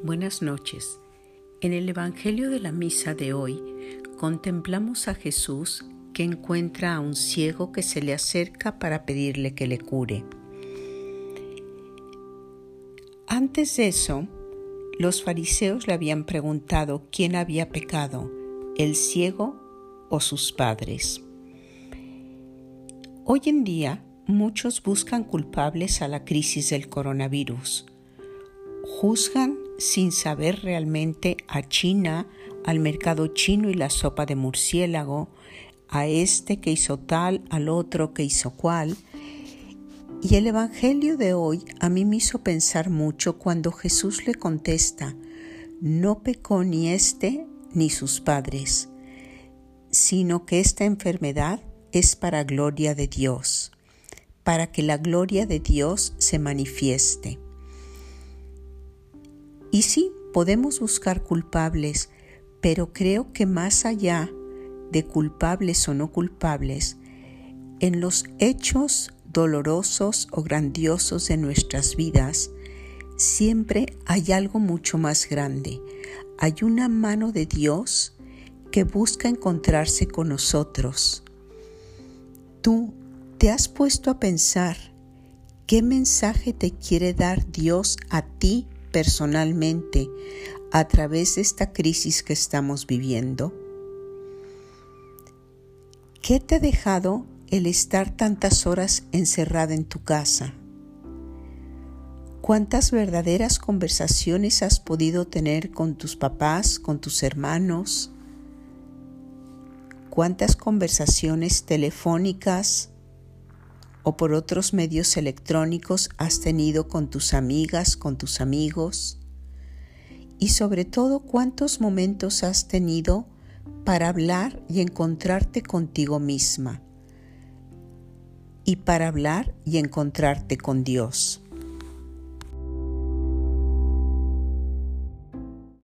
Buenas noches. En el Evangelio de la Misa de hoy contemplamos a Jesús que encuentra a un ciego que se le acerca para pedirle que le cure. Antes de eso, los fariseos le habían preguntado quién había pecado, el ciego o sus padres. Hoy en día, muchos buscan culpables a la crisis del coronavirus. Juzgan sin saber realmente a China, al mercado chino y la sopa de murciélago, a este que hizo tal, al otro que hizo cual. Y el Evangelio de hoy a mí me hizo pensar mucho cuando Jesús le contesta, no pecó ni este ni sus padres, sino que esta enfermedad es para gloria de Dios, para que la gloria de Dios se manifieste. Y sí, podemos buscar culpables, pero creo que más allá de culpables o no culpables, en los hechos dolorosos o grandiosos de nuestras vidas, siempre hay algo mucho más grande. Hay una mano de Dios que busca encontrarse con nosotros. Tú te has puesto a pensar qué mensaje te quiere dar Dios a ti personalmente a través de esta crisis que estamos viviendo? ¿Qué te ha dejado el estar tantas horas encerrada en tu casa? ¿Cuántas verdaderas conversaciones has podido tener con tus papás, con tus hermanos? ¿Cuántas conversaciones telefónicas o por otros medios electrónicos has tenido con tus amigas, con tus amigos? Y sobre todo, ¿cuántos momentos has tenido para hablar y encontrarte contigo misma? Y para hablar y encontrarte con Dios.